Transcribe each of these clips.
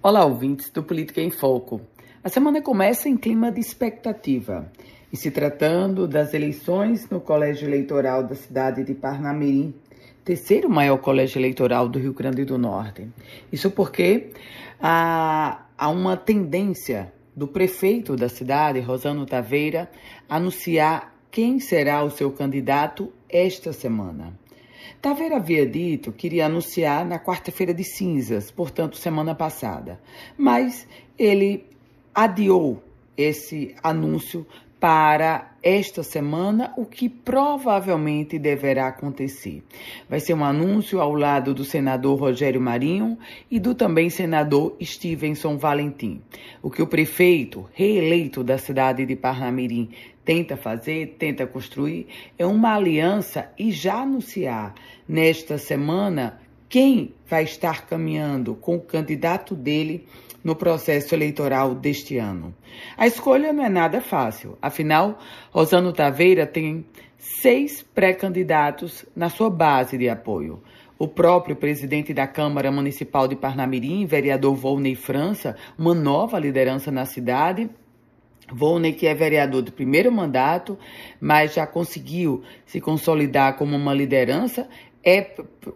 Olá, ouvintes do Política em Foco. A semana começa em clima de expectativa. E se tratando das eleições no Colégio Eleitoral da cidade de Parnamirim, terceiro maior colégio eleitoral do Rio Grande do Norte. Isso porque há, há uma tendência do prefeito da cidade, Rosano Taveira, anunciar quem será o seu candidato esta semana. Taveira havia dito que iria anunciar na quarta-feira de cinzas, portanto, semana passada, mas ele adiou esse anúncio para esta semana, o que provavelmente deverá acontecer. Vai ser um anúncio ao lado do senador Rogério Marinho e do também senador Stevenson Valentim. O que o prefeito reeleito da cidade de Parnamirim tenta fazer, tenta construir, é uma aliança e já anunciar nesta semana quem vai estar caminhando com o candidato dele no processo eleitoral deste ano. A escolha não é nada fácil, afinal, Rosano Taveira tem seis pré-candidatos na sua base de apoio. O próprio presidente da Câmara Municipal de Parnamirim, vereador Volney França, uma nova liderança na cidade, Volney, que é vereador do primeiro mandato, mas já conseguiu se consolidar como uma liderança, é,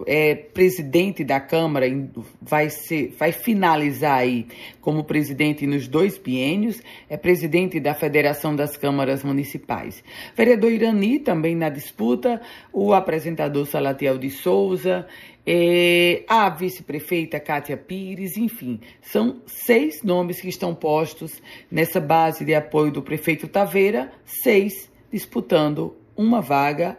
é, presidente da Câmara, vai, ser, vai finalizar aí como presidente nos dois biênios, é presidente da Federação das Câmaras Municipais. Vereador Irani também na disputa, o apresentador Salatiel de Souza, é, a vice-prefeita Kátia Pires, enfim, são seis nomes que estão postos nessa base de apoio do prefeito Taveira, seis disputando uma vaga,